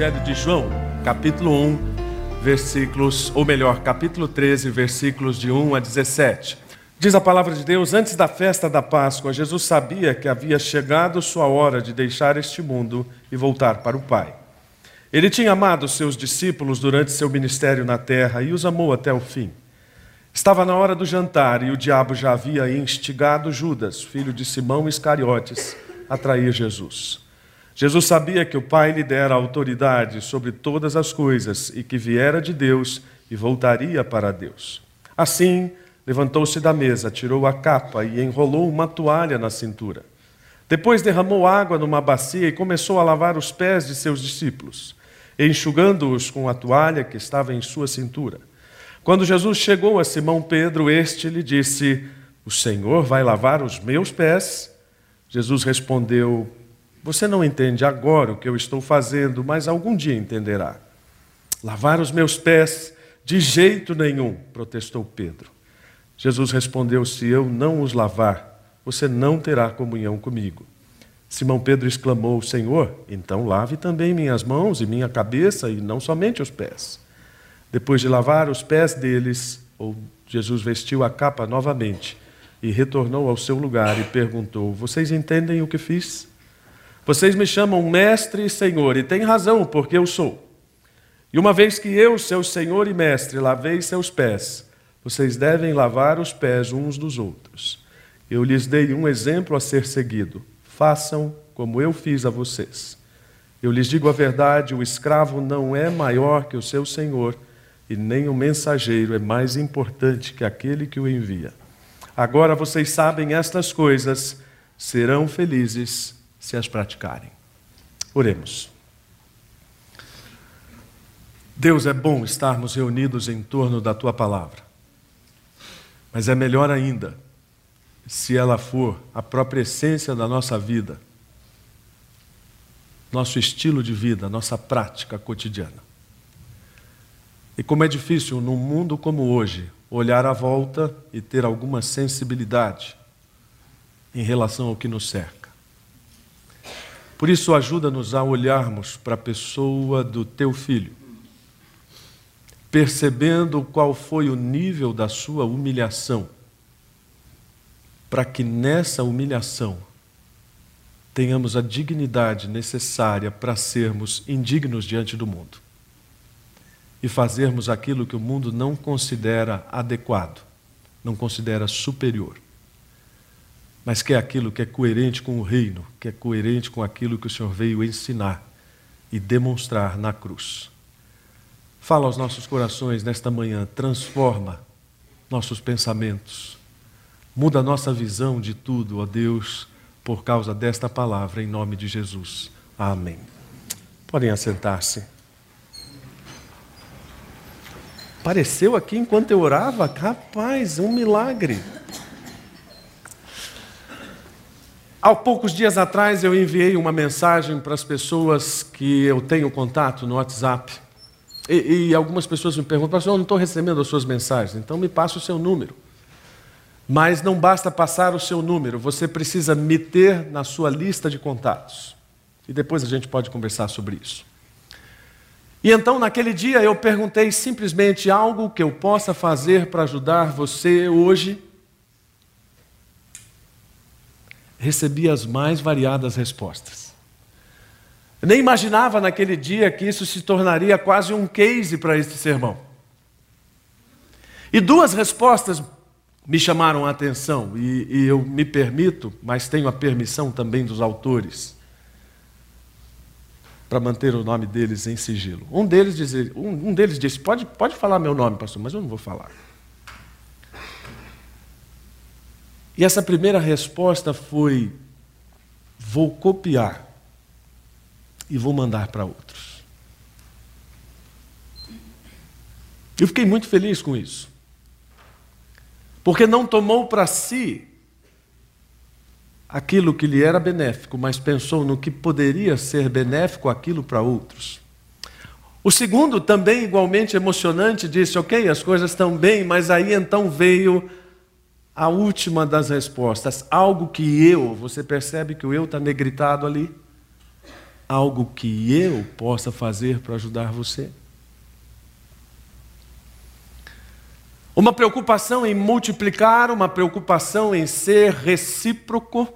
Evangelho de João, capítulo 1, versículos, ou melhor, capítulo 13, versículos de 1 a 17. Diz a palavra de Deus: Antes da festa da Páscoa, Jesus sabia que havia chegado sua hora de deixar este mundo e voltar para o Pai. Ele tinha amado seus discípulos durante seu ministério na terra e os amou até o fim. Estava na hora do jantar e o diabo já havia instigado Judas, filho de Simão Iscariotes, a trair Jesus. Jesus sabia que o Pai lhe dera autoridade sobre todas as coisas e que viera de Deus e voltaria para Deus. Assim, levantou-se da mesa, tirou a capa e enrolou uma toalha na cintura. Depois derramou água numa bacia e começou a lavar os pés de seus discípulos, enxugando-os com a toalha que estava em sua cintura. Quando Jesus chegou a Simão Pedro, este lhe disse: O Senhor vai lavar os meus pés? Jesus respondeu: Você não entende agora o que eu estou fazendo, mas algum dia entenderá. Lavar os meus pés? De jeito nenhum, protestou Pedro. Jesus respondeu: Se eu não os lavar, você não terá comunhão comigo. Simão Pedro exclamou: Senhor, então lave também minhas mãos e minha cabeça, e não somente os pés. Depois de lavar os pés deles, Jesus vestiu a capa novamente e retornou ao seu lugar e perguntou: Vocês entendem o que fiz? Vocês me chamam mestre e senhor, e têm razão, porque eu sou. E uma vez que eu, seu senhor e mestre, lavei seus pés, vocês devem lavar os pés uns dos outros. Eu lhes dei um exemplo a ser seguido. Façam como eu fiz a vocês. Eu lhes digo a verdade: o escravo não é maior que o seu senhor, e nem o mensageiro é mais importante que aquele que o envia. Agora vocês sabem estas coisas, serão felizes se as praticarem. Oremos. Deus, é bom estarmos reunidos em torno da tua palavra. Mas é melhor ainda se ela for a própria essência da nossa vida, nosso estilo de vida, nossa prática cotidiana. E como é difícil num mundo como hoje olhar à volta e ter alguma sensibilidade em relação ao que nos cerca. Por isso, ajuda-nos a olharmos para a pessoa do teu filho percebendo qual foi o nível da sua humilhação, para que nessa humilhação tenhamos a dignidade necessária para sermos indignos diante do mundo e fazermos aquilo que o mundo não considera adequado, não considera superior, mas que é aquilo que é coerente com o reino, que é coerente com aquilo que o Senhor veio ensinar e demonstrar na cruz. Fala aos nossos corações nesta manhã, transforma nossos pensamentos, muda nossa visão de tudo, ó Deus, por causa desta palavra, em nome de Jesus. Amém. Podem assentar-se. Apareceu aqui enquanto eu orava? Rapaz, um milagre. Há poucos dias atrás eu enviei uma mensagem para as pessoas que eu tenho contato no WhatsApp. E, e algumas pessoas me perguntam, pastor, eu não estou recebendo as suas mensagens, então me passa o seu número. Mas não basta passar o seu número, você precisa me ter na sua lista de contatos. E depois a gente pode conversar sobre isso. E então, naquele dia, eu perguntei simplesmente algo que eu possa fazer para ajudar você hoje. Recebi as mais variadas respostas. Nem imaginava naquele dia que isso se tornaria quase um case para este sermão. E duas respostas me chamaram a atenção, e, e, eu me permito, mas tenho a permissão também dos autores, para manter o nome deles em sigilo. Um deles, diz, um, um deles disse: pode, pode falar meu nome, pastor, mas eu não vou falar. E essa primeira resposta foi: vou copiar e vou mandar para outros. Eu fiquei muito feliz com isso. Porque não tomou para si aquilo que lhe era benéfico, mas pensou no que poderia ser benéfico aquilo para outros. O segundo, também igualmente emocionante, disse: Ok, as coisas estão bem, mas aí então veio a última das respostas, algo que eu, você percebe que o eu está negritado ali? algo que eu possa fazer para ajudar você? Uma preocupação em multiplicar, uma preocupação em ser recíproco.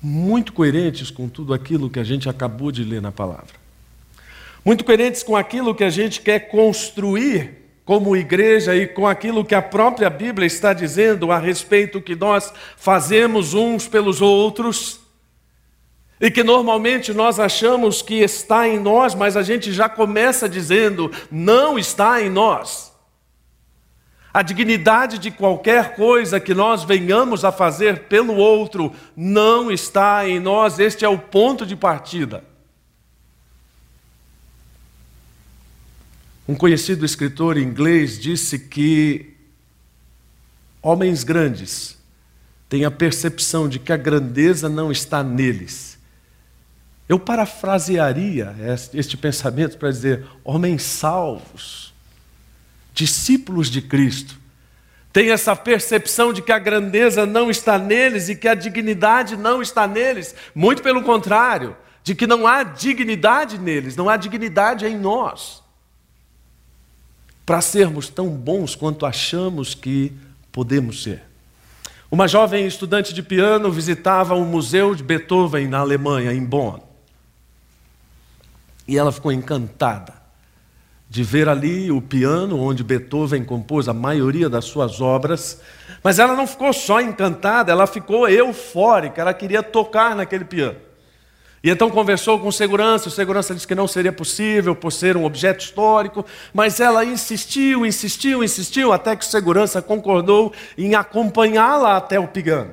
Muito coerentes com tudo aquilo que a gente acabou de ler na palavra. Muito coerentes com aquilo que a gente quer construir como igreja e com aquilo que a própria Bíblia está dizendo a respeito que nós fazemos uns pelos outros. E que normalmente nós achamos que está em nós, mas a gente já começa dizendo, não está em nós. A dignidade de qualquer coisa que nós venhamos a fazer pelo outro não está em nós, este é o ponto de partida. Um conhecido escritor inglês disse que homens grandes têm a percepção de que a grandeza não está neles, eu parafrasearia este pensamento para dizer: homens salvos, discípulos de Cristo, têm essa percepção de que a grandeza não está neles e que a dignidade não está neles, muito pelo contrário, de que não há dignidade neles, não há dignidade em nós, para sermos tão bons quanto achamos que podemos ser. Uma jovem estudante de piano visitava o Museu de Beethoven na Alemanha, em Bonn. E ela ficou encantada de ver ali o piano onde Beethoven compôs a maioria das suas obras. Mas ela não ficou só encantada, ela ficou eufórica, ela queria tocar naquele piano. E então conversou com o segurança, o segurança disse que não seria possível por ser um objeto histórico, mas ela insistiu, insistiu, insistiu, até que o segurança concordou em acompanhá-la até o piano.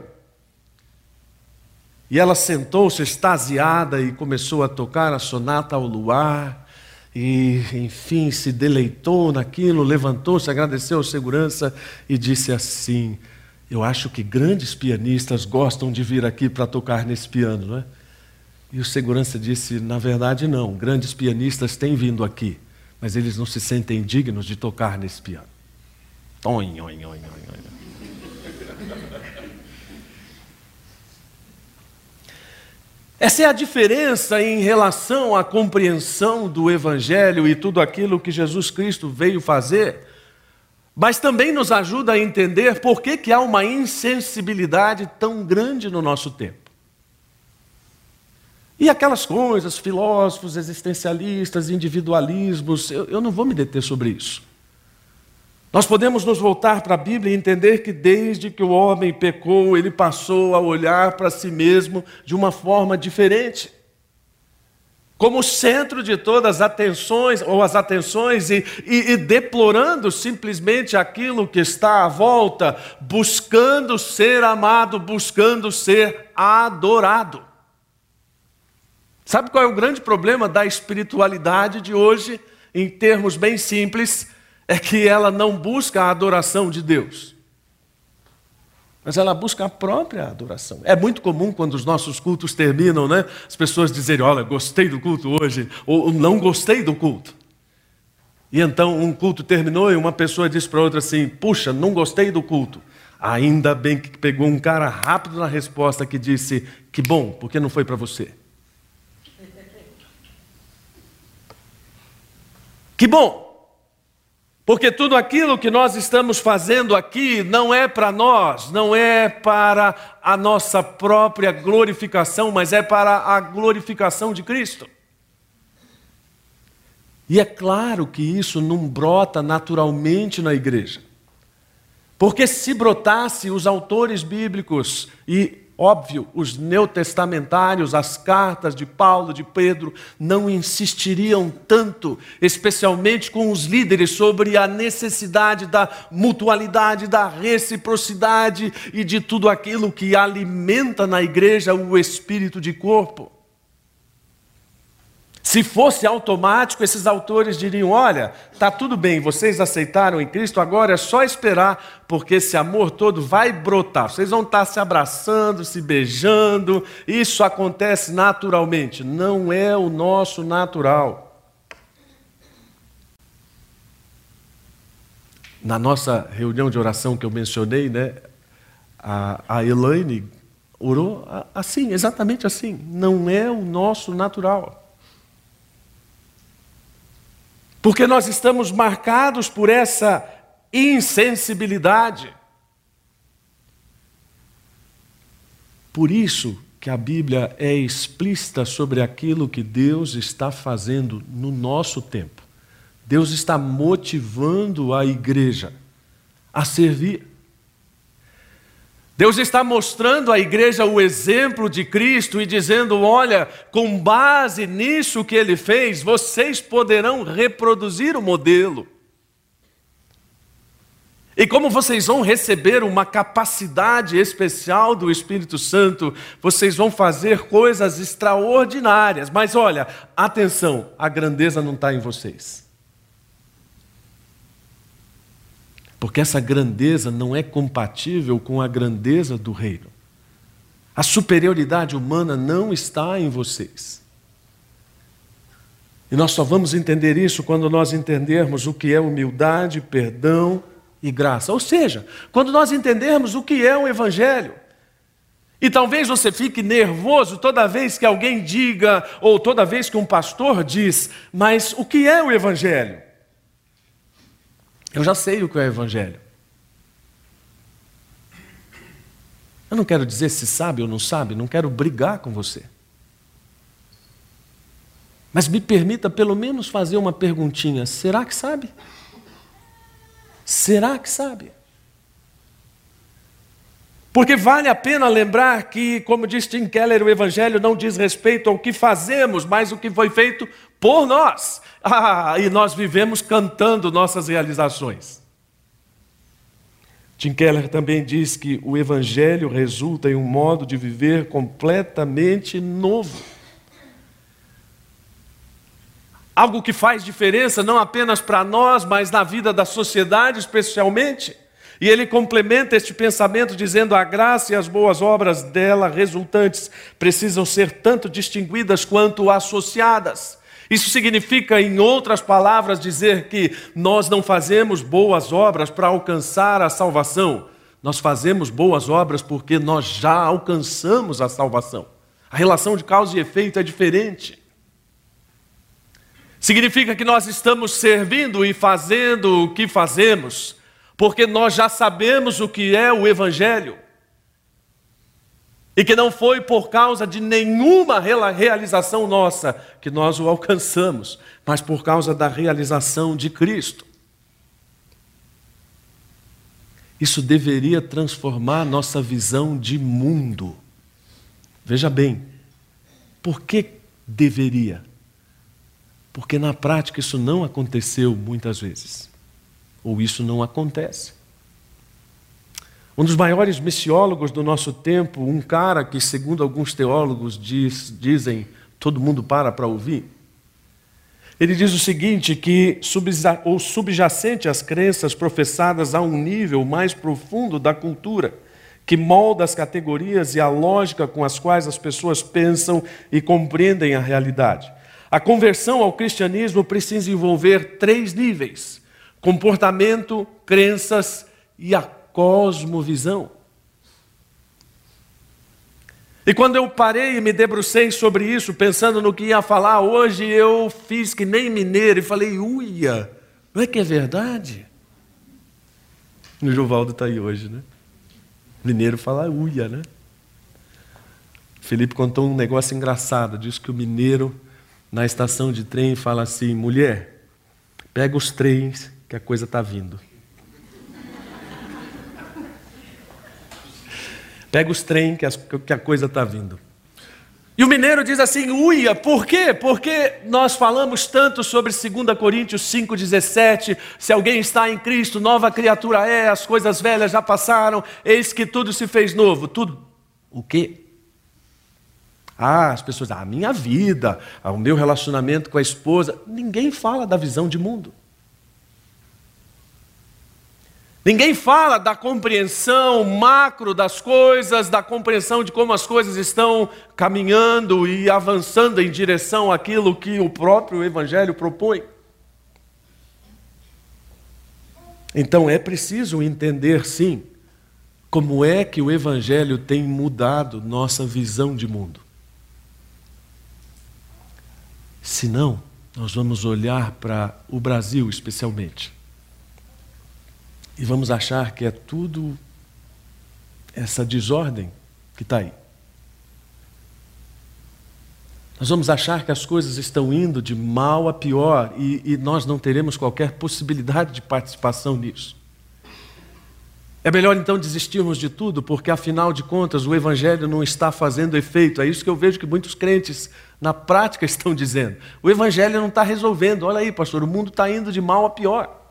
E ela sentou-se extasiada e começou a tocar a sonata ao luar. E, enfim, se deleitou naquilo, levantou-se, agradeceu ao segurança e disse assim: Eu acho que grandes pianistas gostam de vir aqui para tocar nesse piano, não é? E o segurança disse: Na verdade, não. Grandes pianistas têm vindo aqui, mas eles não se sentem dignos de tocar nesse piano. Oin, oin, oin. Essa é a diferença em relação à compreensão do Evangelho e tudo aquilo que Jesus Cristo veio fazer, mas também nos ajuda a entender por que, que há uma insensibilidade tão grande no nosso tempo. E aquelas coisas, filósofos, existencialistas, individualismos, eu, eu não vou me deter sobre isso. Nós podemos nos voltar para a Bíblia e entender que desde que o homem pecou, ele passou a olhar para si mesmo de uma forma diferente. Como centro de todas as atenções, ou as atenções, e, e, e deplorando simplesmente aquilo que está à volta, buscando ser amado, buscando ser adorado. Sabe qual é o grande problema da espiritualidade de hoje, em termos bem simples? é que ela não busca a adoração de Deus, mas ela busca a própria adoração. É muito comum quando os nossos cultos terminam, né? As pessoas dizerem: Olha, gostei do culto hoje, ou não gostei do culto. E então um culto terminou e uma pessoa disse para outra assim: Puxa, não gostei do culto. Ainda bem que pegou um cara rápido na resposta que disse: Que bom, porque não foi para você. Que bom, porque tudo aquilo que nós estamos fazendo aqui não é para nós, não é para a nossa própria glorificação, mas é para a glorificação de Cristo. E é claro que isso não brota naturalmente na igreja. Porque se brotasse, os autores bíblicos e Óbvio, os neotestamentários, as cartas de Paulo, de Pedro, não insistiriam tanto, especialmente com os líderes, sobre a necessidade da mutualidade, da reciprocidade e de tudo aquilo que alimenta na igreja o espírito de corpo. Se fosse automático, esses autores diriam: olha, está tudo bem, vocês aceitaram em Cristo, agora é só esperar, porque esse amor todo vai brotar. Vocês vão estar se abraçando, se beijando, isso acontece naturalmente. Não é o nosso natural. Na nossa reunião de oração que eu mencionei, né, a, a Elaine orou assim, exatamente assim. Não é o nosso natural. Porque nós estamos marcados por essa insensibilidade. Por isso que a Bíblia é explícita sobre aquilo que Deus está fazendo no nosso tempo. Deus está motivando a igreja a servir. Deus está mostrando à igreja o exemplo de Cristo e dizendo: olha, com base nisso que ele fez, vocês poderão reproduzir o modelo. E como vocês vão receber uma capacidade especial do Espírito Santo, vocês vão fazer coisas extraordinárias. Mas olha, atenção, a grandeza não está em vocês. Porque essa grandeza não é compatível com a grandeza do reino. A superioridade humana não está em vocês. E nós só vamos entender isso quando nós entendermos o que é humildade, perdão e graça. Ou seja, quando nós entendermos o que é o Evangelho. E talvez você fique nervoso toda vez que alguém diga, ou toda vez que um pastor diz, mas o que é o Evangelho? Eu já sei o que é o Evangelho. Eu não quero dizer se sabe ou não sabe, não quero brigar com você. Mas me permita pelo menos fazer uma perguntinha: será que sabe? Será que sabe? Porque vale a pena lembrar que, como diz Tim Keller, o Evangelho não diz respeito ao que fazemos, mas o que foi feito por nós. Ah, e nós vivemos cantando nossas realizações. Tim Keller também diz que o Evangelho resulta em um modo de viver completamente novo. Algo que faz diferença não apenas para nós, mas na vida da sociedade especialmente. E ele complementa este pensamento dizendo: a graça e as boas obras dela resultantes precisam ser tanto distinguidas quanto associadas. Isso significa, em outras palavras, dizer que nós não fazemos boas obras para alcançar a salvação, nós fazemos boas obras porque nós já alcançamos a salvação. A relação de causa e efeito é diferente. Significa que nós estamos servindo e fazendo o que fazemos, porque nós já sabemos o que é o Evangelho. E que não foi por causa de nenhuma realização nossa que nós o alcançamos, mas por causa da realização de Cristo. Isso deveria transformar nossa visão de mundo. Veja bem, por que deveria? Porque na prática isso não aconteceu muitas vezes, ou isso não acontece. Um dos maiores missiólogos do nosso tempo, um cara que, segundo alguns teólogos diz, dizem, todo mundo para para ouvir, ele diz o seguinte: que ou subjacente às crenças professadas a um nível mais profundo da cultura, que molda as categorias e a lógica com as quais as pessoas pensam e compreendem a realidade. A conversão ao cristianismo precisa envolver três níveis: comportamento, crenças e a cosmovisão. E quando eu parei e me debrucei sobre isso, pensando no que ia falar hoje, eu fiz que nem mineiro e falei, uia, não é que é verdade? O Jovaldo está aí hoje, né? Mineiro fala uia, né? Felipe contou um negócio engraçado, diz que o mineiro na estação de trem fala assim, mulher, pega os trens que a coisa está vindo. Pega os trem que, as, que a coisa está vindo. E o mineiro diz assim: uia, por quê? Porque nós falamos tanto sobre 2 Coríntios 5,17: se alguém está em Cristo, nova criatura é, as coisas velhas já passaram, eis que tudo se fez novo. Tudo. O quê? Ah, as pessoas, ah, a minha vida, o meu relacionamento com a esposa. Ninguém fala da visão de mundo. Ninguém fala da compreensão macro das coisas, da compreensão de como as coisas estão caminhando e avançando em direção àquilo que o próprio Evangelho propõe. Então é preciso entender, sim, como é que o Evangelho tem mudado nossa visão de mundo. Se não, nós vamos olhar para o Brasil especialmente e vamos achar que é tudo essa desordem que está aí. Nós vamos achar que as coisas estão indo de mal a pior e, e nós não teremos qualquer possibilidade de participação nisso. É melhor então desistirmos de tudo, porque afinal de contas o Evangelho não está fazendo efeito. É isso que eu vejo que muitos crentes na prática estão dizendo. O Evangelho não está resolvendo. Olha aí, pastor, o mundo está indo de mal a pior.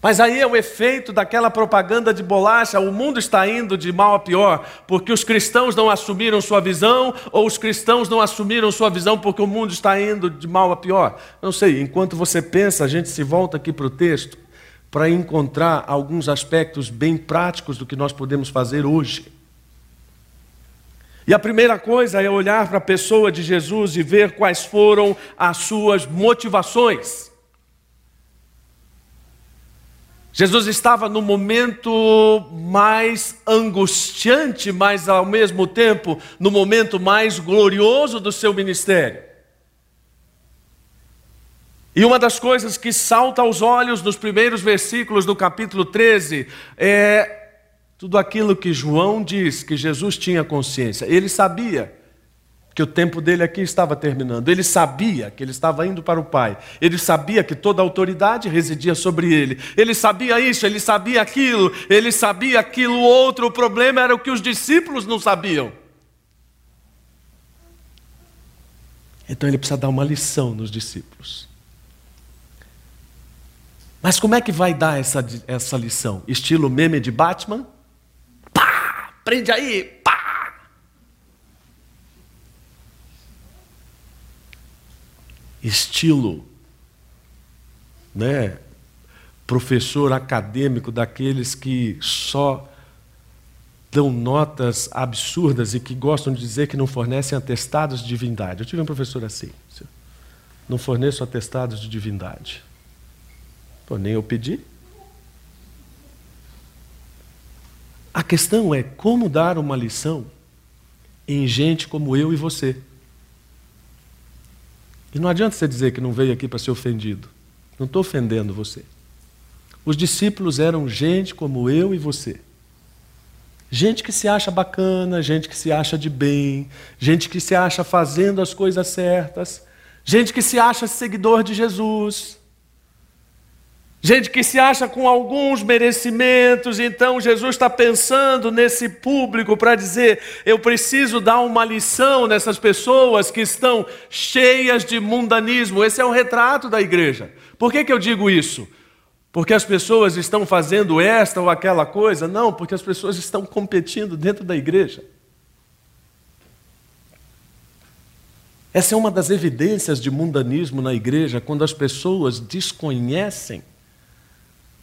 Mas aí é o efeito daquela propaganda de bolacha: o mundo está indo de mal a pior, porque os cristãos não assumiram sua visão, ou os cristãos não assumiram sua visão porque o mundo está indo de mal a pior. Não sei, enquanto você pensa, a gente se volta aqui para o texto para encontrar alguns aspectos bem práticos do que nós podemos fazer hoje. E a primeira coisa é olhar para a pessoa de Jesus e ver quais foram as suas motivações. Jesus estava no momento mais angustiante, mas ao mesmo tempo no momento mais glorioso do seu ministério. E uma das coisas que salta aos olhos nos primeiros versículos do capítulo 13 é tudo aquilo que João diz que Jesus tinha consciência. Ele sabia que o tempo dele aqui estava terminando. Ele sabia que ele estava indo para o Pai. Ele sabia que toda a autoridade residia sobre ele. Ele sabia isso, ele sabia aquilo, ele sabia aquilo outro. O problema era o que os discípulos não sabiam. Então ele precisa dar uma lição nos discípulos. Mas como é que vai dar essa, essa lição? Estilo meme de Batman? Pá! Prende aí! Estilo, né? professor acadêmico daqueles que só dão notas absurdas e que gostam de dizer que não fornecem atestados de divindade. Eu tive um professor assim. Não forneço atestados de divindade. Pô, nem eu pedi. A questão é como dar uma lição em gente como eu e você. E não adianta você dizer que não veio aqui para ser ofendido. Não estou ofendendo você. Os discípulos eram gente como eu e você. Gente que se acha bacana, gente que se acha de bem, gente que se acha fazendo as coisas certas, gente que se acha seguidor de Jesus. Gente que se acha com alguns merecimentos, então Jesus está pensando nesse público para dizer: eu preciso dar uma lição nessas pessoas que estão cheias de mundanismo. Esse é o retrato da igreja. Por que, que eu digo isso? Porque as pessoas estão fazendo esta ou aquela coisa? Não, porque as pessoas estão competindo dentro da igreja. Essa é uma das evidências de mundanismo na igreja, quando as pessoas desconhecem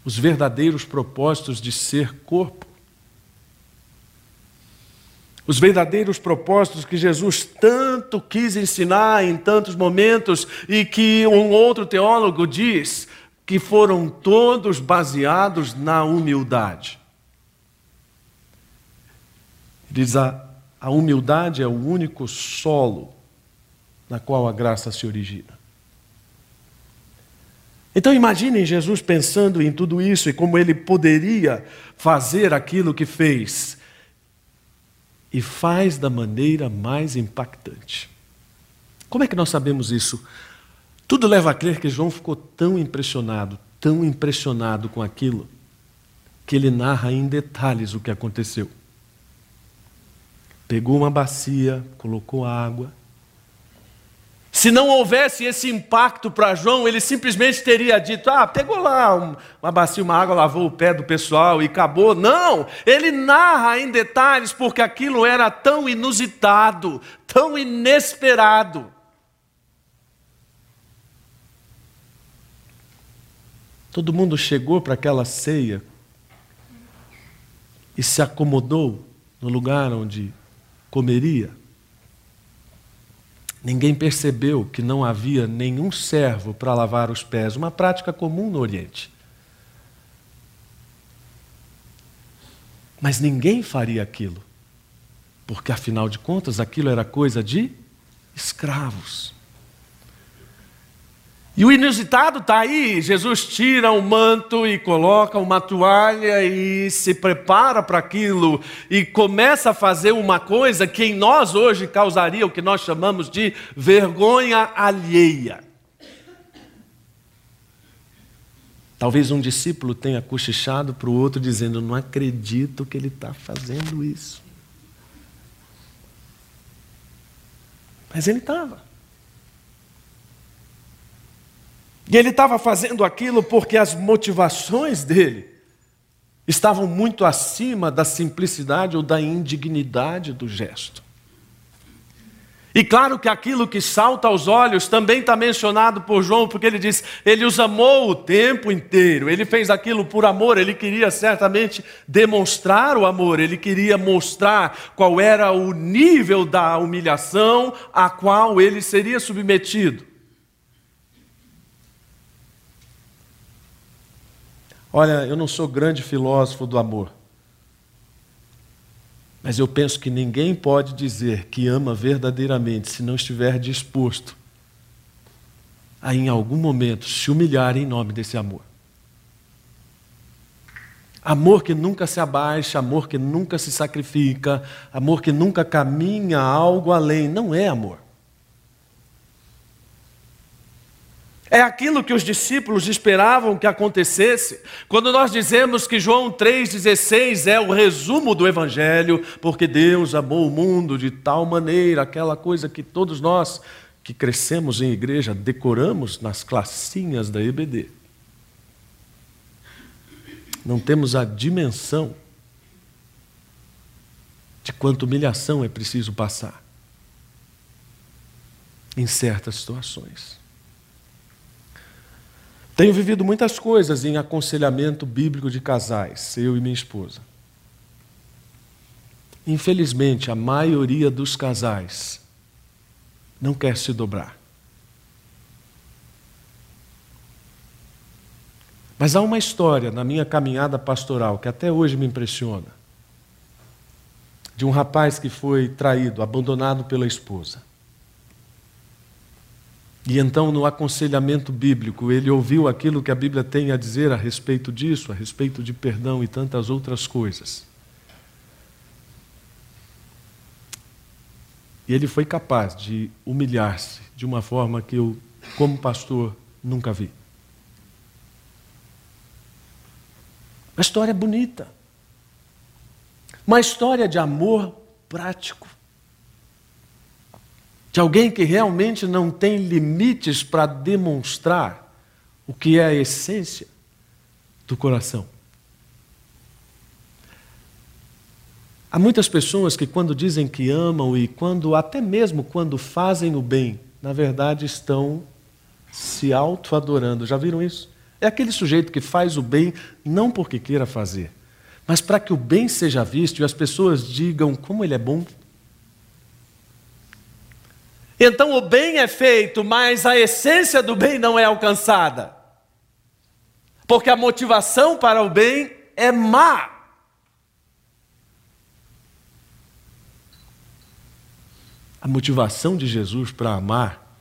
os verdadeiros propósitos de ser corpo. Os verdadeiros propósitos que Jesus tanto quis ensinar em tantos momentos e que um outro teólogo diz que foram todos baseados na humildade. Diz a, a humildade é o único solo na qual a graça se origina. Então imaginem Jesus pensando em tudo isso e como ele poderia fazer aquilo que fez. E faz da maneira mais impactante. Como é que nós sabemos isso? Tudo leva a crer que João ficou tão impressionado, tão impressionado com aquilo, que ele narra em detalhes o que aconteceu. Pegou uma bacia, colocou água, se não houvesse esse impacto para João, ele simplesmente teria dito: ah, pegou lá uma bacia, uma água, lavou o pé do pessoal e acabou. Não, ele narra em detalhes porque aquilo era tão inusitado, tão inesperado. Todo mundo chegou para aquela ceia e se acomodou no lugar onde comeria. Ninguém percebeu que não havia nenhum servo para lavar os pés, uma prática comum no Oriente. Mas ninguém faria aquilo, porque afinal de contas aquilo era coisa de escravos. E o inusitado está aí: Jesus tira o manto e coloca uma toalha e se prepara para aquilo e começa a fazer uma coisa que em nós hoje causaria o que nós chamamos de vergonha alheia. Talvez um discípulo tenha cochichado para o outro dizendo: Não acredito que ele está fazendo isso. Mas ele estava. E ele estava fazendo aquilo porque as motivações dele estavam muito acima da simplicidade ou da indignidade do gesto. E claro que aquilo que salta aos olhos também está mencionado por João, porque ele diz: ele os amou o tempo inteiro, ele fez aquilo por amor, ele queria certamente demonstrar o amor, ele queria mostrar qual era o nível da humilhação a qual ele seria submetido. Olha, eu não sou grande filósofo do amor. Mas eu penso que ninguém pode dizer que ama verdadeiramente se não estiver disposto a, em algum momento, se humilhar em nome desse amor. Amor que nunca se abaixa, amor que nunca se sacrifica, amor que nunca caminha algo além, não é amor. É aquilo que os discípulos esperavam que acontecesse. Quando nós dizemos que João 3,16 é o resumo do Evangelho, porque Deus amou o mundo de tal maneira, aquela coisa que todos nós que crescemos em igreja decoramos nas classinhas da EBD. Não temos a dimensão de quanta humilhação é preciso passar em certas situações. Tenho vivido muitas coisas em aconselhamento bíblico de casais, eu e minha esposa. Infelizmente, a maioria dos casais não quer se dobrar. Mas há uma história na minha caminhada pastoral que até hoje me impressiona. De um rapaz que foi traído, abandonado pela esposa. E então, no aconselhamento bíblico, ele ouviu aquilo que a Bíblia tem a dizer a respeito disso, a respeito de perdão e tantas outras coisas. E ele foi capaz de humilhar-se de uma forma que eu, como pastor, nunca vi. Uma história bonita. Uma história de amor prático de alguém que realmente não tem limites para demonstrar o que é a essência do coração. Há muitas pessoas que, quando dizem que amam e quando, até mesmo quando fazem o bem, na verdade estão se auto-adorando. Já viram isso? É aquele sujeito que faz o bem não porque queira fazer, mas para que o bem seja visto e as pessoas digam como ele é bom. Então o bem é feito, mas a essência do bem não é alcançada. Porque a motivação para o bem é má. A motivação de Jesus para amar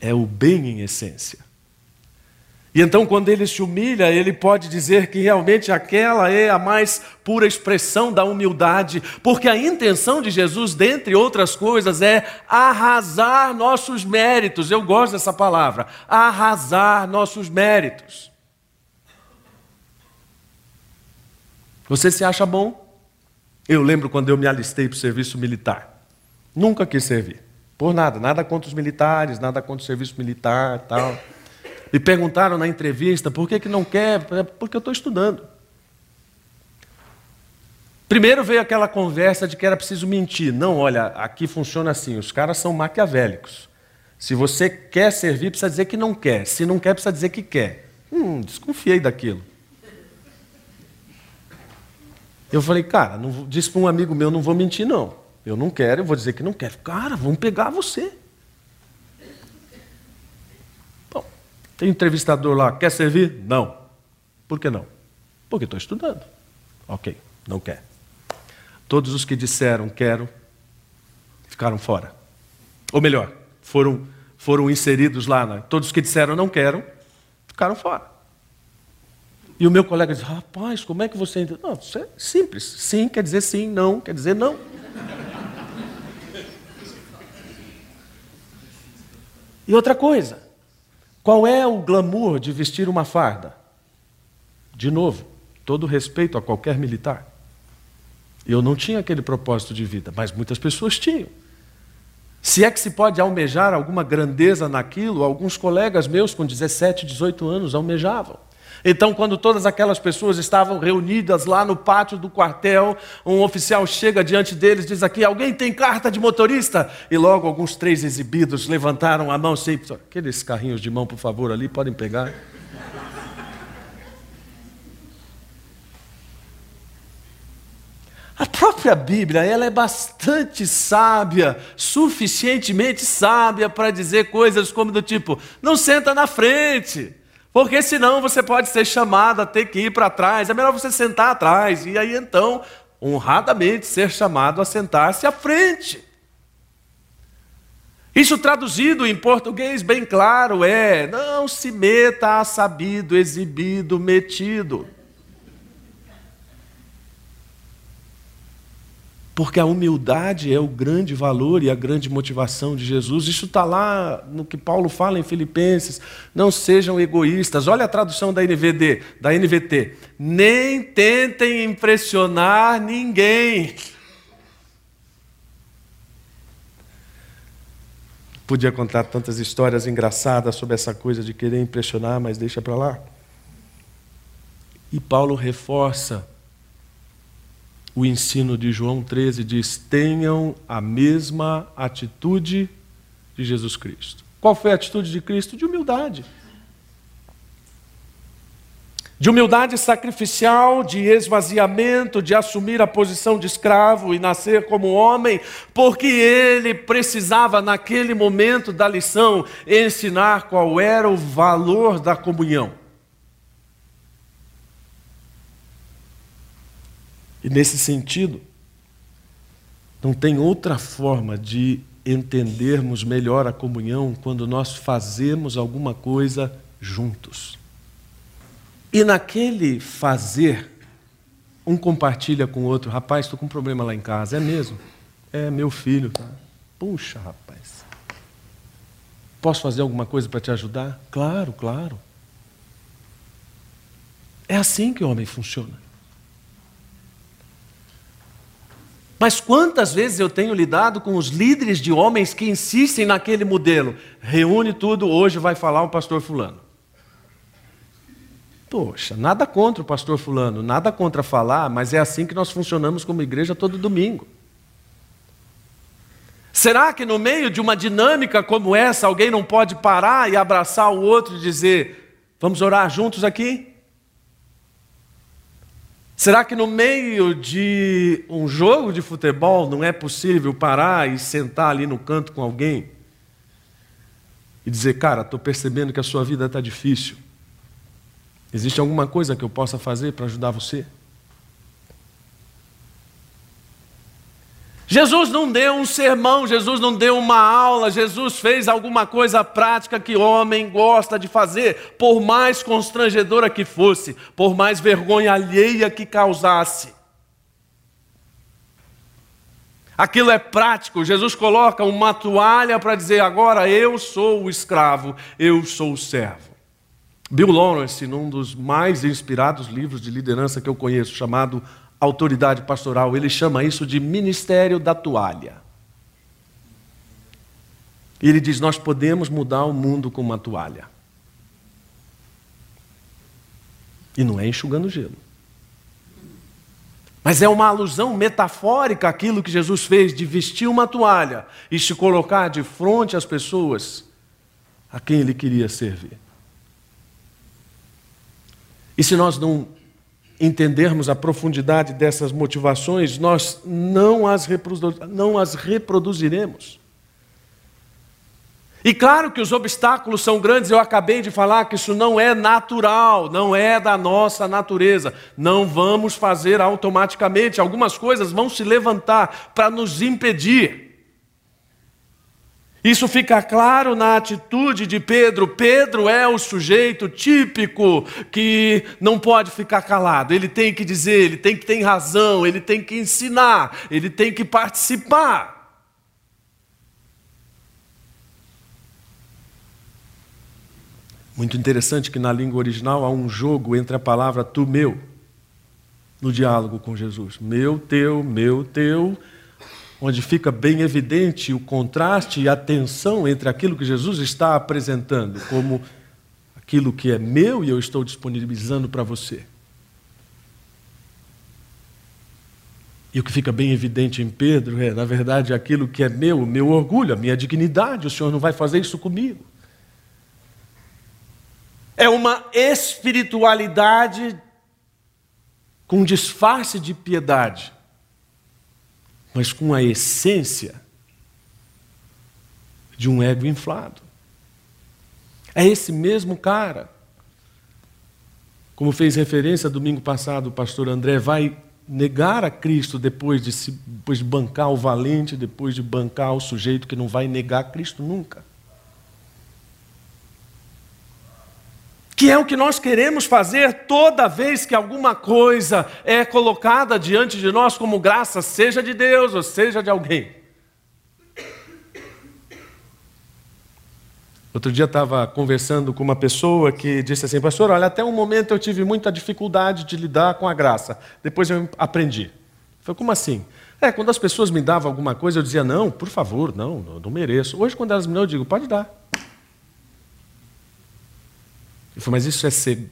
é o bem em essência. E então, quando ele se humilha, ele pode dizer que realmente aquela é a mais pura expressão da humildade, porque a intenção de Jesus, dentre outras coisas, é arrasar nossos méritos. Eu gosto dessa palavra, arrasar nossos méritos. Você se acha bom? Eu lembro quando eu me alistei para o serviço militar. Nunca quis servir. Por nada, nada contra os militares, nada contra o serviço militar tal. Me perguntaram na entrevista por que, que não quer, é porque eu estou estudando. Primeiro veio aquela conversa de que era preciso mentir. Não, olha, aqui funciona assim: os caras são maquiavélicos. Se você quer servir, precisa dizer que não quer. Se não quer, precisa dizer que quer. Hum, desconfiei daquilo. Eu falei, cara, não, disse para um amigo meu: não vou mentir, não. Eu não quero, eu vou dizer que não quero. Cara, vão pegar você. Tem entrevistador lá, quer servir? Não. Por que não? Porque estou estudando. Ok. Não quer. Todos os que disseram quero, ficaram fora. Ou melhor, foram, foram inseridos lá. Né? Todos os que disseram não quero, ficaram fora. E o meu colega diz: Rapaz, como é que você? Não, isso é simples. Sim quer dizer sim, não quer dizer não. E outra coisa, qual é o glamour de vestir uma farda? De novo, todo respeito a qualquer militar. Eu não tinha aquele propósito de vida, mas muitas pessoas tinham. Se é que se pode almejar alguma grandeza naquilo, alguns colegas meus com 17, 18 anos almejavam. Então, quando todas aquelas pessoas estavam reunidas lá no pátio do quartel, um oficial chega diante deles e diz aqui: Alguém tem carta de motorista? E logo alguns três exibidos levantaram a mão assim: Aqueles carrinhos de mão, por favor, ali, podem pegar. A própria Bíblia, ela é bastante sábia, suficientemente sábia para dizer coisas como do tipo: não senta na frente, porque senão você pode ser chamado a ter que ir para trás. É melhor você sentar atrás e aí então, honradamente, ser chamado a sentar-se à frente. Isso traduzido em português bem claro é: não se meta a sabido, exibido, metido. Porque a humildade é o grande valor e a grande motivação de Jesus. Isso está lá no que Paulo fala em Filipenses. Não sejam egoístas. Olha a tradução da NVD, da NVT. Nem tentem impressionar ninguém. Podia contar tantas histórias engraçadas sobre essa coisa de querer impressionar, mas deixa para lá. E Paulo reforça o ensino de João 13 diz: tenham a mesma atitude de Jesus Cristo. Qual foi a atitude de Cristo? De humildade. De humildade sacrificial, de esvaziamento, de assumir a posição de escravo e nascer como homem, porque ele precisava, naquele momento da lição, ensinar qual era o valor da comunhão. E nesse sentido, não tem outra forma de entendermos melhor a comunhão quando nós fazemos alguma coisa juntos. E naquele fazer, um compartilha com o outro, rapaz, estou com um problema lá em casa. É mesmo? É meu filho. Tá? Puxa, rapaz. Posso fazer alguma coisa para te ajudar? Claro, claro. É assim que o homem funciona. Mas quantas vezes eu tenho lidado com os líderes de homens que insistem naquele modelo? Reúne tudo, hoje vai falar o pastor Fulano. Poxa, nada contra o pastor Fulano, nada contra falar, mas é assim que nós funcionamos como igreja todo domingo. Será que no meio de uma dinâmica como essa, alguém não pode parar e abraçar o outro e dizer: vamos orar juntos aqui? Será que no meio de um jogo de futebol não é possível parar e sentar ali no canto com alguém e dizer, cara, estou percebendo que a sua vida está difícil. Existe alguma coisa que eu possa fazer para ajudar você? Jesus não deu um sermão, Jesus não deu uma aula, Jesus fez alguma coisa prática que homem gosta de fazer, por mais constrangedora que fosse, por mais vergonha alheia que causasse. Aquilo é prático, Jesus coloca uma toalha para dizer: agora eu sou o escravo, eu sou o servo. Bill Lawrence, num dos mais inspirados livros de liderança que eu conheço, chamado autoridade pastoral, ele chama isso de ministério da toalha. E ele diz: Nós podemos mudar o mundo com uma toalha. E não é enxugando gelo. Mas é uma alusão metafórica aquilo que Jesus fez de vestir uma toalha e se colocar de frente às pessoas a quem ele queria servir. E se nós não entendermos a profundidade dessas motivações, nós não as, não as reproduziremos. E claro que os obstáculos são grandes, eu acabei de falar que isso não é natural, não é da nossa natureza. Não vamos fazer automaticamente, algumas coisas vão se levantar para nos impedir. Isso fica claro na atitude de Pedro. Pedro é o sujeito típico que não pode ficar calado. Ele tem que dizer, ele tem que ter razão, ele tem que ensinar, ele tem que participar. Muito interessante que na língua original há um jogo entre a palavra tu, meu, no diálogo com Jesus. Meu, teu, meu, teu, onde fica bem evidente o contraste e a tensão entre aquilo que Jesus está apresentando como aquilo que é meu e eu estou disponibilizando para você. E o que fica bem evidente em Pedro é, na verdade, aquilo que é meu, o meu orgulho, a minha dignidade, o Senhor não vai fazer isso comigo. É uma espiritualidade com disfarce de piedade, mas com a essência de um ego inflado. É esse mesmo cara, como fez referência domingo passado o pastor André, vai negar a Cristo depois de, se, depois de bancar o valente, depois de bancar o sujeito que não vai negar Cristo nunca. Que é o que nós queremos fazer toda vez que alguma coisa é colocada diante de nós como graça, seja de Deus ou seja de alguém. Outro dia estava conversando com uma pessoa que disse assim, pastor, olha, até um momento eu tive muita dificuldade de lidar com a graça, depois eu aprendi. Foi como assim? É, quando as pessoas me davam alguma coisa, eu dizia, não, por favor, não, não mereço. Hoje, quando elas me dão, eu digo, pode dar. Ele falou, mas isso é ser.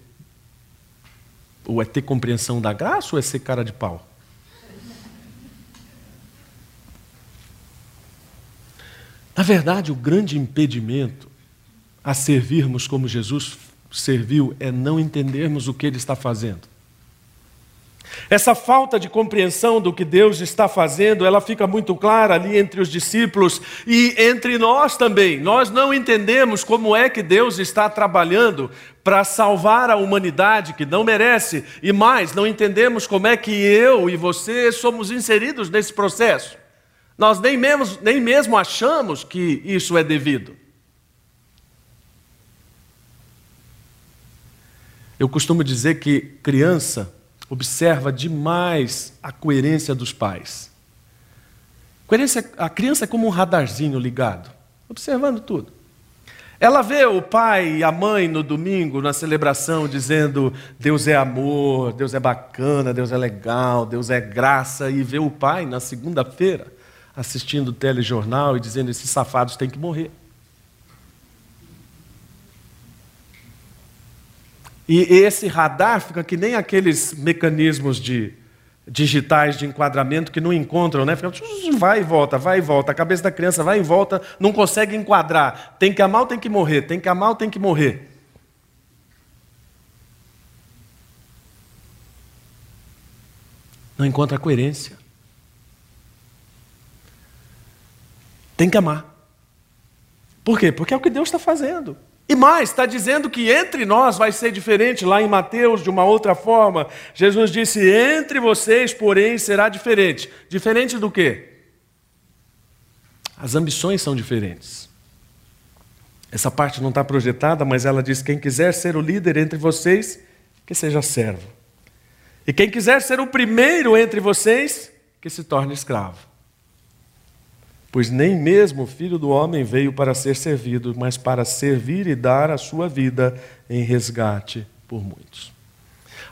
Ou é ter compreensão da graça ou é ser cara de pau? Na verdade, o grande impedimento a servirmos como Jesus serviu é não entendermos o que ele está fazendo. Essa falta de compreensão do que Deus está fazendo, ela fica muito clara ali entre os discípulos e entre nós também. Nós não entendemos como é que Deus está trabalhando para salvar a humanidade que não merece, e mais, não entendemos como é que eu e você somos inseridos nesse processo. Nós nem mesmo, nem mesmo achamos que isso é devido. Eu costumo dizer que criança observa demais a coerência dos pais. Coerência, a criança é como um radarzinho ligado, observando tudo. Ela vê o pai e a mãe no domingo, na celebração, dizendo: Deus é amor, Deus é bacana, Deus é legal, Deus é graça, e vê o pai na segunda-feira assistindo o telejornal e dizendo: esses safados têm que morrer. E esse radar fica que nem aqueles mecanismos de digitais de enquadramento que não encontram, né? Fica, vai e volta, vai e volta. A cabeça da criança vai e volta, não consegue enquadrar. Tem que amar ou tem que morrer? Tem que amar ou tem que morrer? Não encontra coerência. Tem que amar. Por quê? Porque é o que Deus está fazendo. E mais, está dizendo que entre nós vai ser diferente, lá em Mateus, de uma outra forma. Jesus disse: entre vocês, porém, será diferente. Diferente do quê? As ambições são diferentes. Essa parte não está projetada, mas ela diz: quem quiser ser o líder entre vocês, que seja servo. E quem quiser ser o primeiro entre vocês, que se torne escravo. Pois nem mesmo o filho do homem veio para ser servido, mas para servir e dar a sua vida em resgate por muitos.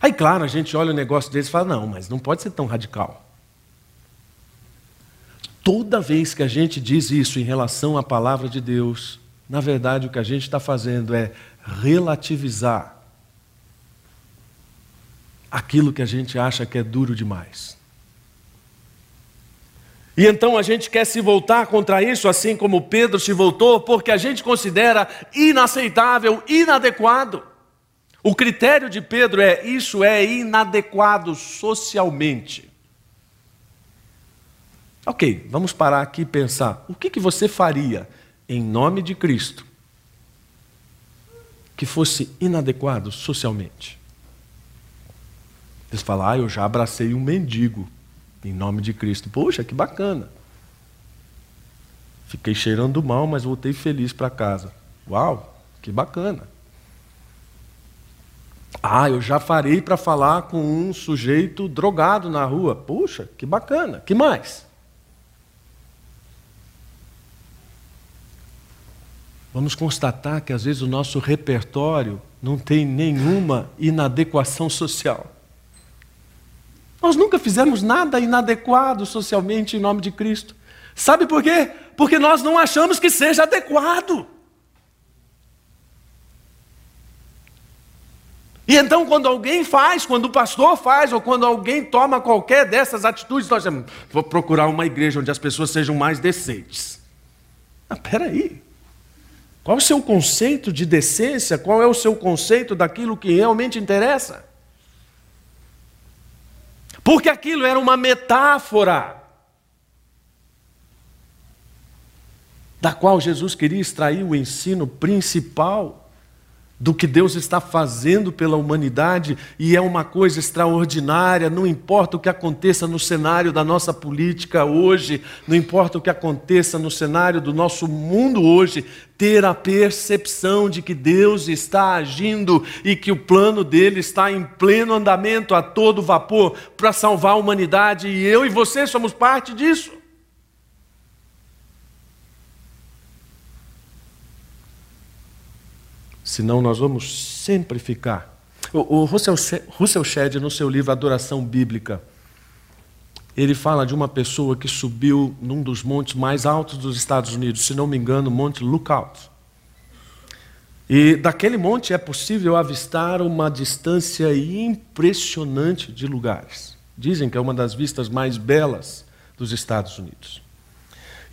Aí, claro, a gente olha o negócio deles e fala: não, mas não pode ser tão radical. Toda vez que a gente diz isso em relação à palavra de Deus, na verdade o que a gente está fazendo é relativizar aquilo que a gente acha que é duro demais. E então a gente quer se voltar contra isso, assim como Pedro se voltou, porque a gente considera inaceitável, inadequado. O critério de Pedro é: isso é inadequado socialmente. Ok, vamos parar aqui e pensar: o que, que você faria em nome de Cristo que fosse inadequado socialmente. Eles falam, ah, eu já abracei um mendigo em nome de Cristo. Poxa, que bacana. Fiquei cheirando mal, mas voltei feliz para casa. Uau, que bacana. Ah, eu já farei para falar com um sujeito drogado na rua. Puxa, que bacana. Que mais? Vamos constatar que às vezes o nosso repertório não tem nenhuma inadequação social. Nós nunca fizemos nada inadequado socialmente em nome de Cristo. Sabe por quê? Porque nós não achamos que seja adequado. E então, quando alguém faz, quando o pastor faz, ou quando alguém toma qualquer dessas atitudes, nós dizemos: vou procurar uma igreja onde as pessoas sejam mais decentes. Ah, peraí. Qual é o seu conceito de decência? Qual é o seu conceito daquilo que realmente interessa? Porque aquilo era uma metáfora da qual Jesus queria extrair o ensino principal do que Deus está fazendo pela humanidade e é uma coisa extraordinária, não importa o que aconteça no cenário da nossa política hoje, não importa o que aconteça no cenário do nosso mundo hoje, ter a percepção de que Deus está agindo e que o plano dele está em pleno andamento a todo vapor para salvar a humanidade e eu e você somos parte disso. Senão nós vamos sempre ficar. O, Russell, Russell Shedd, no seu livro Adoração Bíblica, ele fala de uma pessoa que subiu num dos montes mais altos dos Estados Unidos, se não me engano, o Monte Lookout. E daquele monte é possível avistar uma distância impressionante de lugares. Dizem que é uma das vistas mais belas dos Estados Unidos.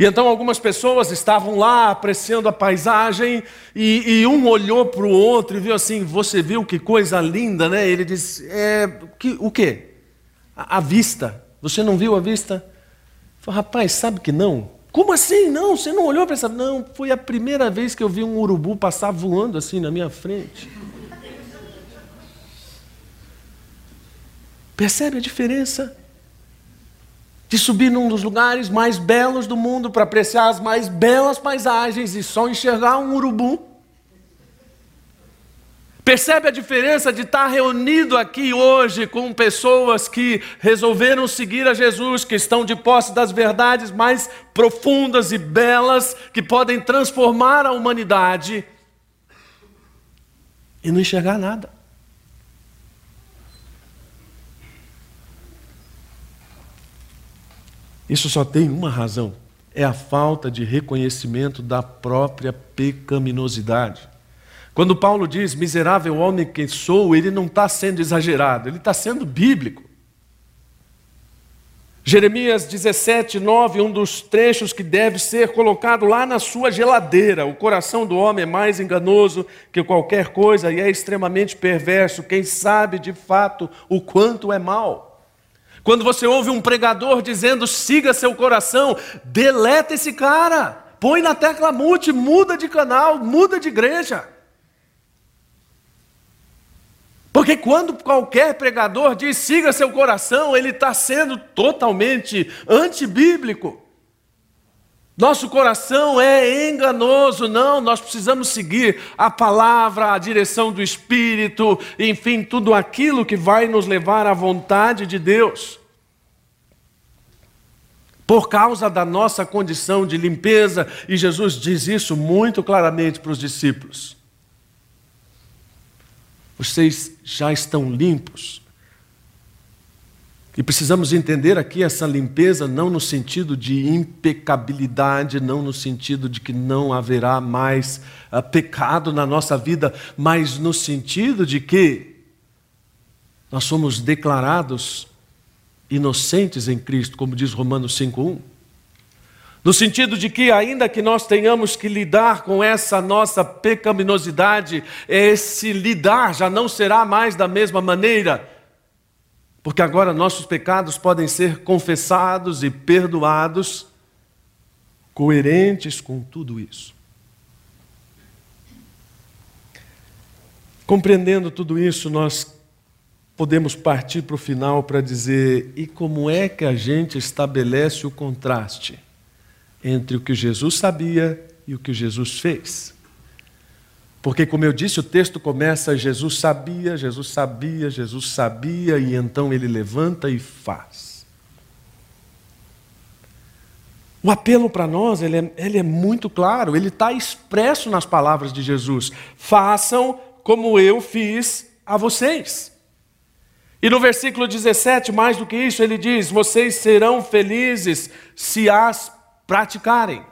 E então algumas pessoas estavam lá apreciando a paisagem e, e um olhou para o outro e viu assim: Você viu que coisa linda, né? Ele disse: é, que, O quê? A, a, vista. Você não viu a vista? Falei, Rapaz, sabe que não? Como assim? Não, você não olhou para essa. Não, foi a primeira vez que eu vi um urubu passar voando assim na minha frente. Percebe a diferença? De subir num dos lugares mais belos do mundo para apreciar as mais belas paisagens e só enxergar um urubu. Percebe a diferença de estar reunido aqui hoje com pessoas que resolveram seguir a Jesus, que estão de posse das verdades mais profundas e belas que podem transformar a humanidade e não enxergar nada. Isso só tem uma razão: é a falta de reconhecimento da própria pecaminosidade. Quando Paulo diz miserável homem que sou, ele não está sendo exagerado, ele está sendo bíblico. Jeremias 17, 9, um dos trechos que deve ser colocado lá na sua geladeira. O coração do homem é mais enganoso que qualquer coisa e é extremamente perverso. Quem sabe de fato o quanto é mal? Quando você ouve um pregador dizendo siga seu coração, deleta esse cara, põe na tecla mute, muda de canal, muda de igreja. Porque quando qualquer pregador diz siga seu coração, ele está sendo totalmente antibíblico. Nosso coração é enganoso, não, nós precisamos seguir a palavra, a direção do Espírito, enfim, tudo aquilo que vai nos levar à vontade de Deus. Por causa da nossa condição de limpeza, e Jesus diz isso muito claramente para os discípulos. Vocês já estão limpos e precisamos entender aqui essa limpeza não no sentido de impecabilidade, não no sentido de que não haverá mais uh, pecado na nossa vida, mas no sentido de que nós somos declarados inocentes em Cristo, como diz Romanos 5:1. No sentido de que, ainda que nós tenhamos que lidar com essa nossa pecaminosidade, esse lidar já não será mais da mesma maneira porque agora nossos pecados podem ser confessados e perdoados, coerentes com tudo isso. Compreendendo tudo isso, nós podemos partir para o final para dizer: e como é que a gente estabelece o contraste entre o que Jesus sabia e o que Jesus fez? Porque, como eu disse, o texto começa: Jesus sabia, Jesus sabia, Jesus sabia, e então ele levanta e faz. O apelo para nós ele é, ele é muito claro, ele está expresso nas palavras de Jesus: façam como eu fiz a vocês. E no versículo 17, mais do que isso, ele diz: vocês serão felizes se as praticarem.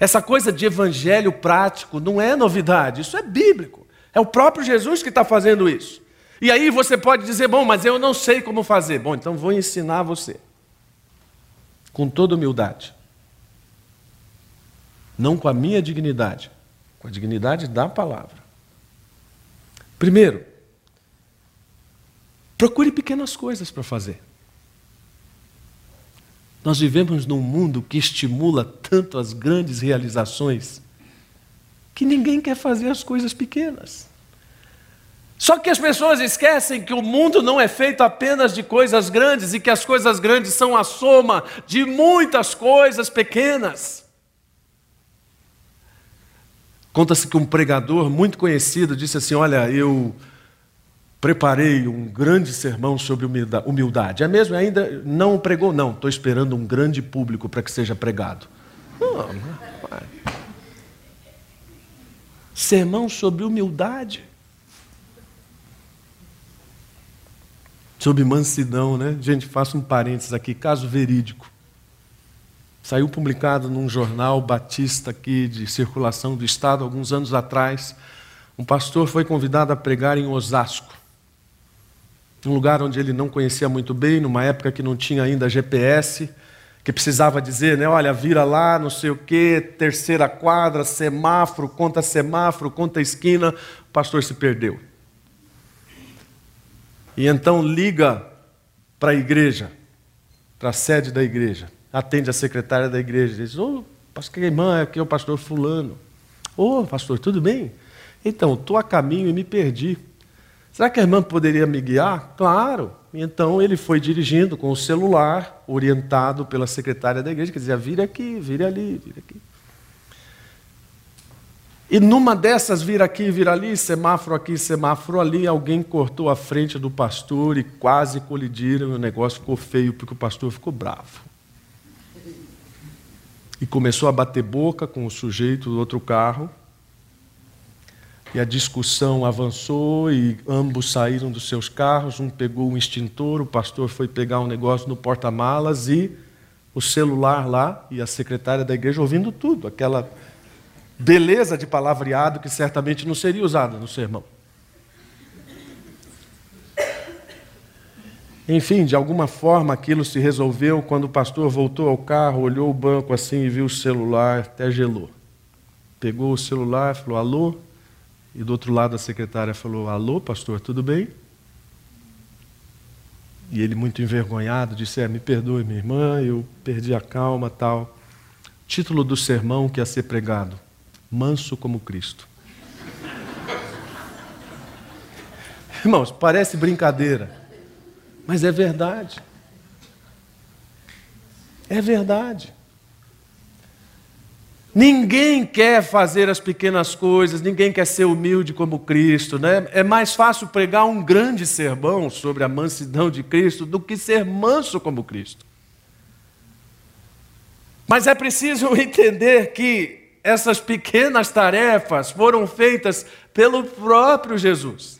Essa coisa de evangelho prático não é novidade, isso é bíblico. É o próprio Jesus que está fazendo isso. E aí você pode dizer, bom, mas eu não sei como fazer. Bom, então vou ensinar você. Com toda humildade. Não com a minha dignidade, com a dignidade da palavra. Primeiro, procure pequenas coisas para fazer. Nós vivemos num mundo que estimula tanto as grandes realizações que ninguém quer fazer as coisas pequenas. Só que as pessoas esquecem que o mundo não é feito apenas de coisas grandes e que as coisas grandes são a soma de muitas coisas pequenas. Conta-se que um pregador muito conhecido disse assim: Olha, eu preparei um grande sermão sobre humildade. É mesmo? Ainda não pregou? Não, estou esperando um grande público para que seja pregado. Não, sermão sobre humildade. Sobre mansidão, né? Gente, faço um parênteses aqui, caso verídico. Saiu publicado num jornal batista aqui de circulação do Estado, alguns anos atrás. Um pastor foi convidado a pregar em Osasco um lugar onde ele não conhecia muito bem, numa época que não tinha ainda GPS, que precisava dizer, né, olha, vira lá, não sei o quê, terceira quadra, semáforo, conta semáforo, conta esquina, o pastor se perdeu. E então liga para a igreja, para a sede da igreja, atende a secretária da igreja, diz, ô, oh, irmã, aqui é o pastor fulano. Ô, oh, pastor, tudo bem? Então, estou a caminho e me perdi. Será que a irmã poderia me guiar? Claro. Então ele foi dirigindo com o celular, orientado pela secretária da igreja, que dizia: vire aqui, vire ali, vire aqui. E numa dessas, vira aqui, vira ali, semáforo aqui, semáforo ali, alguém cortou a frente do pastor e quase colidiram, e o negócio ficou feio, porque o pastor ficou bravo. E começou a bater boca com o sujeito do outro carro. E a discussão avançou e ambos saíram dos seus carros. Um pegou um extintor, o pastor foi pegar um negócio no porta-malas e o celular lá e a secretária da igreja ouvindo tudo, aquela beleza de palavreado que certamente não seria usada no sermão. Enfim, de alguma forma aquilo se resolveu quando o pastor voltou ao carro, olhou o banco assim e viu o celular, até gelou. Pegou o celular, falou: Alô? E do outro lado a secretária falou: Alô, pastor, tudo bem? E ele, muito envergonhado, disse: é, Me perdoe, minha irmã, eu perdi a calma, tal. Título do sermão que ia ser pregado: Manso como Cristo. Irmãos, parece brincadeira, mas é verdade. É verdade. Ninguém quer fazer as pequenas coisas, ninguém quer ser humilde como Cristo, né? É mais fácil pregar um grande sermão sobre a mansidão de Cristo do que ser manso como Cristo. Mas é preciso entender que essas pequenas tarefas foram feitas pelo próprio Jesus.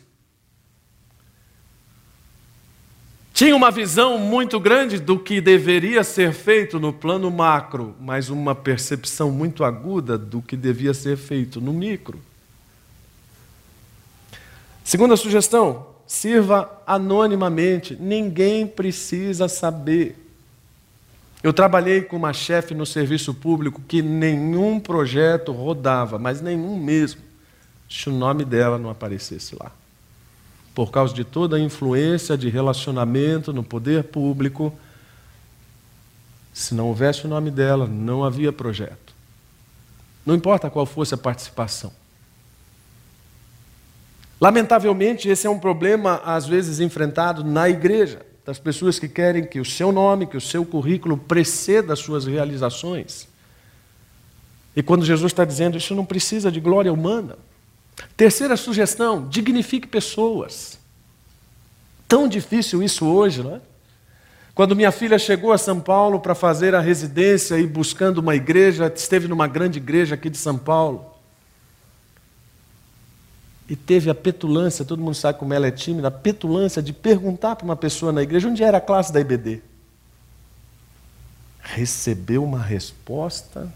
Tinha uma visão muito grande do que deveria ser feito no plano macro, mas uma percepção muito aguda do que devia ser feito no micro. Segunda sugestão: sirva anonimamente, ninguém precisa saber. Eu trabalhei com uma chefe no serviço público que nenhum projeto rodava, mas nenhum mesmo, se o nome dela não aparecesse lá por causa de toda a influência de relacionamento no poder público, se não houvesse o nome dela, não havia projeto. Não importa qual fosse a participação. Lamentavelmente, esse é um problema às vezes enfrentado na igreja, das pessoas que querem que o seu nome, que o seu currículo preceda as suas realizações. E quando Jesus está dizendo isso não precisa de glória humana. Terceira sugestão: dignifique pessoas. Tão difícil isso hoje, não é? Quando minha filha chegou a São Paulo para fazer a residência e buscando uma igreja, esteve numa grande igreja aqui de São Paulo e teve a petulância, todo mundo sabe como ela é tímida, a petulância de perguntar para uma pessoa na igreja onde era a classe da IBD. Recebeu uma resposta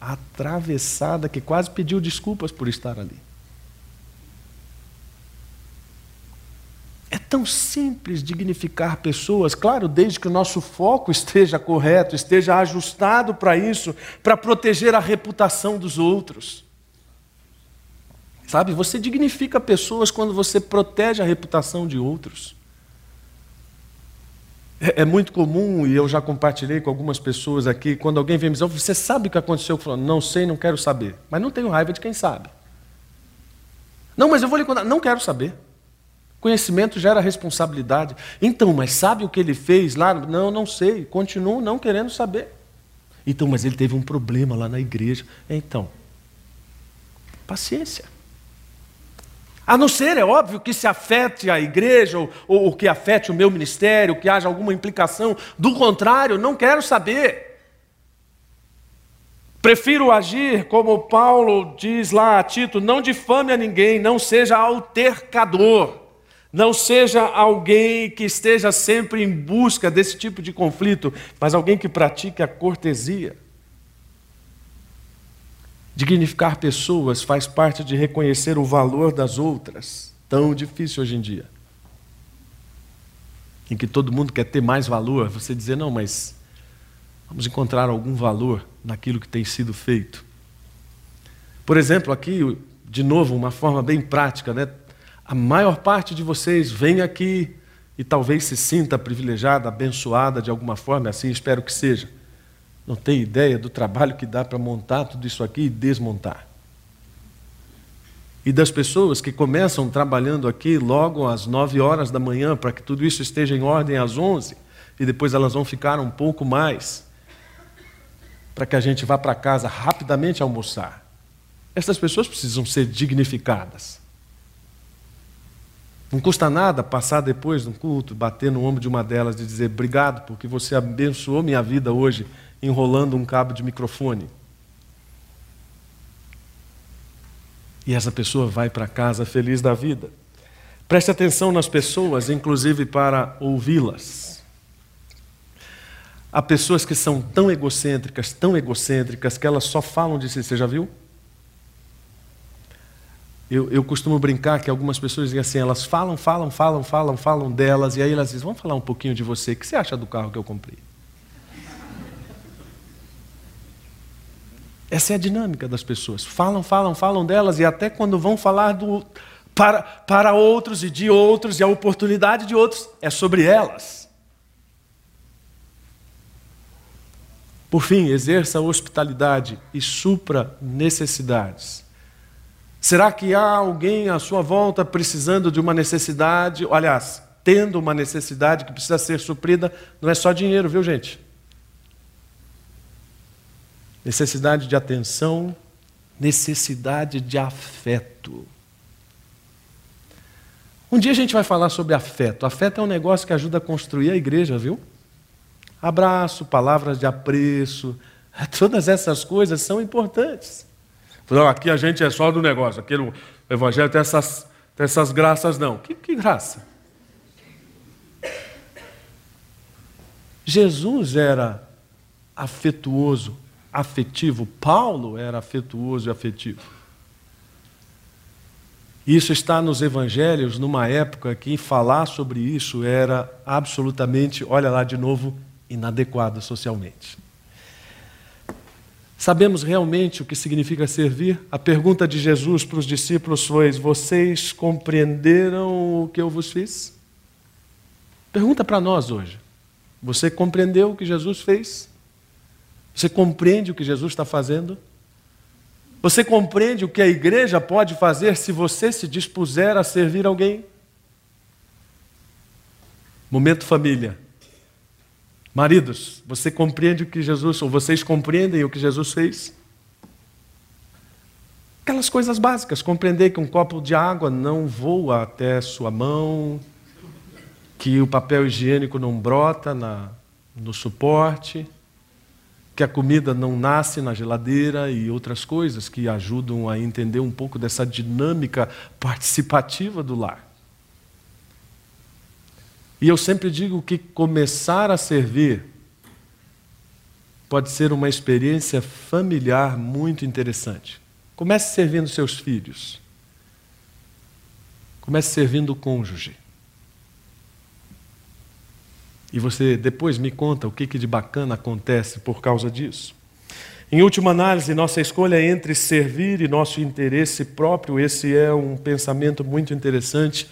atravessada que quase pediu desculpas por estar ali. É tão simples dignificar pessoas, claro, desde que o nosso foco esteja correto, esteja ajustado para isso, para proteger a reputação dos outros. Sabe, você dignifica pessoas quando você protege a reputação de outros. É, é, muito comum, e eu já compartilhei com algumas pessoas aqui, quando alguém vem me dizer, você sabe o que aconteceu? Eu falo, não sei, não quero saber. Mas não tenho raiva de quem sabe. Não, mas eu vou lhe contar. Não quero saber. Conhecimento gera responsabilidade. Então, mas sabe o que ele fez lá? Não, não sei. Continuo não querendo saber. Então, mas ele teve um problema lá na igreja. Então, paciência. A não ser, é óbvio, que se afete a igreja, ou, ou, que afete o meu ministério, que haja alguma implicação. Do contrário, não quero saber. Prefiro agir como Paulo diz lá a Tito: não difame a ninguém, não seja altercador, não seja alguém que esteja sempre em busca desse tipo de conflito, mas alguém que pratique a cortesia. Dignificar pessoas faz parte de reconhecer o valor das outras, tão difícil hoje em dia. Em que todo mundo quer ter mais valor, você dizer, não, mas vamos encontrar algum valor naquilo que tem sido feito. Por exemplo, aqui, de novo, uma forma bem prática, né? A maior parte de vocês vem aqui e talvez se sinta privilegiada, abençoada de alguma forma, assim espero que seja. Não tem ideia do trabalho que dá para montar tudo isso aqui e desmontar. E das pessoas que começam trabalhando aqui logo às nove horas da manhã, para que tudo isso esteja em ordem às onze, e depois elas vão ficar um pouco mais, para que a gente vá para casa rapidamente almoçar. Essas pessoas precisam ser dignificadas. Não custa nada passar depois no culto, bater no ombro de uma delas e dizer obrigado porque você abençoou minha vida hoje enrolando um cabo de microfone. E essa pessoa vai para casa feliz da vida. Preste atenção nas pessoas, inclusive para ouvi-las. Há pessoas que são tão egocêntricas, tão egocêntricas, que elas só falam de si. Você já viu? Eu, eu costumo brincar que algumas pessoas dizem assim: elas falam, falam, falam, falam, falam delas, e aí elas dizem: vamos falar um pouquinho de você. O que você acha do carro que eu comprei? Essa é a dinâmica das pessoas. Falam, falam, falam delas, e até quando vão falar do, para, para outros e de outros, e a oportunidade de outros, é sobre elas. Por fim, exerça hospitalidade e supra necessidades. Será que há alguém à sua volta precisando de uma necessidade? Aliás, tendo uma necessidade que precisa ser suprida, não é só dinheiro, viu, gente? necessidade de atenção, necessidade de afeto. Um dia a gente vai falar sobre afeto. Afeto é um negócio que ajuda a construir a igreja, viu? Abraço, palavras de apreço, todas essas coisas são importantes. Não, aqui a gente é só do negócio, aqui Evangelho tem essas, tem essas graças, não. Que, que graça? Jesus era afetuoso afetivo. Paulo era afetuoso e afetivo. Isso está nos evangelhos numa época que falar sobre isso era absolutamente, olha lá de novo, inadequado socialmente. Sabemos realmente o que significa servir? A pergunta de Jesus para os discípulos foi: Vocês compreenderam o que eu vos fiz? Pergunta para nós hoje. Você compreendeu o que Jesus fez? Você compreende o que Jesus está fazendo? Você compreende o que a igreja pode fazer se você se dispuser a servir alguém? Momento família. Maridos, você compreende o que Jesus, ou vocês compreendem o que Jesus fez? Aquelas coisas básicas, compreender que um copo de água não voa até sua mão, que o papel higiênico não brota na, no suporte, que a comida não nasce na geladeira e outras coisas que ajudam a entender um pouco dessa dinâmica participativa do lar. E eu sempre digo que começar a servir pode ser uma experiência familiar muito interessante. Comece servindo seus filhos. Comece servindo o cônjuge. E você depois me conta o que, que de bacana acontece por causa disso. Em última análise, nossa escolha entre servir e nosso interesse próprio, esse é um pensamento muito interessante.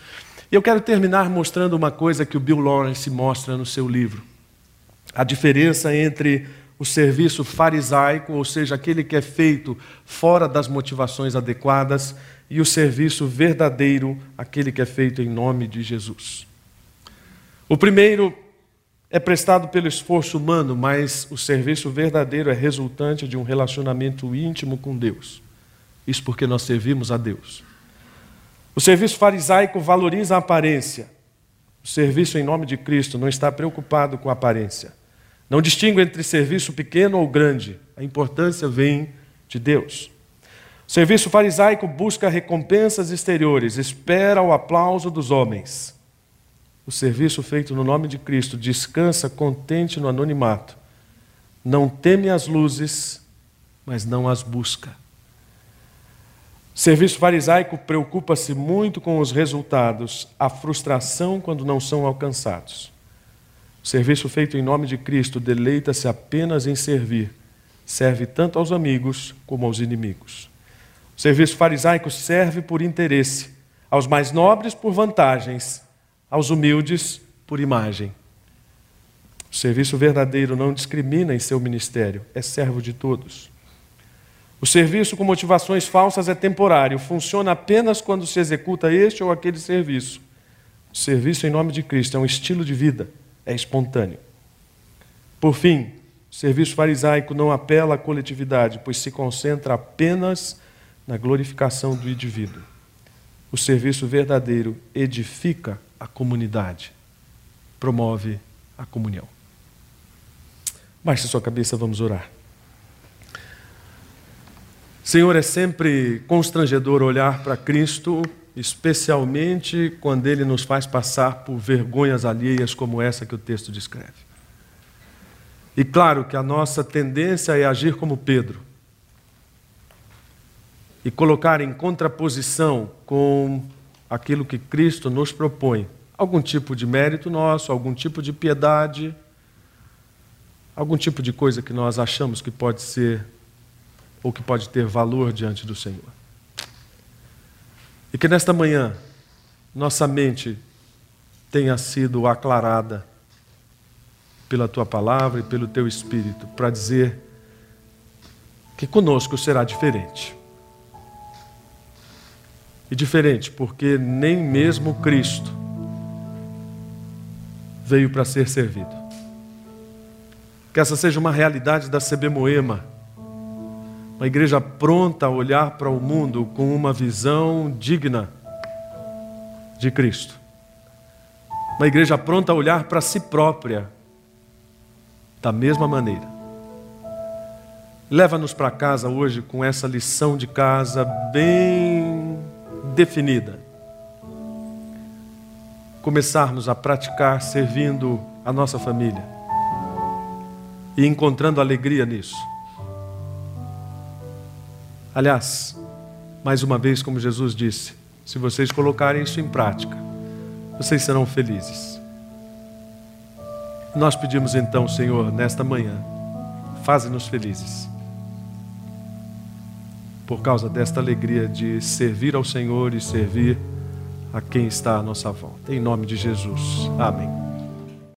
E eu quero terminar mostrando uma coisa que o Bill Lawrence mostra no seu livro. A diferença entre o serviço farisaico, ou seja, aquele que é feito fora das motivações adequadas, e o serviço verdadeiro, aquele que é feito em nome de Jesus. O primeiro é prestado pelo esforço humano, mas o serviço verdadeiro é resultante de um relacionamento íntimo com Deus. Isso porque nós servimos a Deus. O serviço farisaico valoriza a aparência. O serviço em nome de Cristo não está preocupado com a aparência. Não distingue entre serviço pequeno ou grande. A importância vem de Deus. O serviço farisaico busca recompensas exteriores, espera o aplauso dos homens. O serviço feito no nome de Cristo descansa contente no anonimato. Não teme as luzes, mas não as busca. O serviço farisaico preocupa-se muito com os resultados, a frustração quando não são alcançados. O serviço feito em nome de Cristo deleita-se apenas em servir, serve tanto aos amigos como aos inimigos. O serviço farisaico serve por interesse, aos mais nobres por vantagens, aos humildes por imagem. O serviço verdadeiro não discrimina em seu ministério, é servo de todos. O serviço com motivações falsas é temporário, funciona apenas quando se executa este ou aquele serviço. O serviço em nome de Cristo é um estilo de vida, é espontâneo. Por fim, o serviço farisaico não apela à coletividade, pois se concentra apenas na glorificação do indivíduo. O serviço verdadeiro edifica a comunidade, promove a comunhão. Baixe sua cabeça, vamos orar. Senhor, é sempre constrangedor olhar para Cristo, especialmente quando Ele nos faz passar por vergonhas alheias como essa que o texto descreve. E claro que a nossa tendência é agir como Pedro e colocar em contraposição com aquilo que Cristo nos propõe. Algum tipo de mérito nosso, algum tipo de piedade, algum tipo de coisa que nós achamos que pode ser ou que pode ter valor diante do Senhor. E que nesta manhã nossa mente tenha sido aclarada pela tua palavra e pelo teu espírito para dizer que conosco será diferente. E diferente, porque nem mesmo Cristo veio para ser servido. Que essa seja uma realidade da CB Moema. Uma igreja pronta a olhar para o mundo com uma visão digna de Cristo. Uma igreja pronta a olhar para si própria da mesma maneira. Leva-nos para casa hoje com essa lição de casa bem definida. Começarmos a praticar servindo a nossa família e encontrando alegria nisso. Aliás, mais uma vez, como Jesus disse, se vocês colocarem isso em prática, vocês serão felizes. Nós pedimos então, Senhor, nesta manhã, faze-nos felizes por causa desta alegria de servir ao Senhor e servir a quem está à nossa volta. Em nome de Jesus. Amém.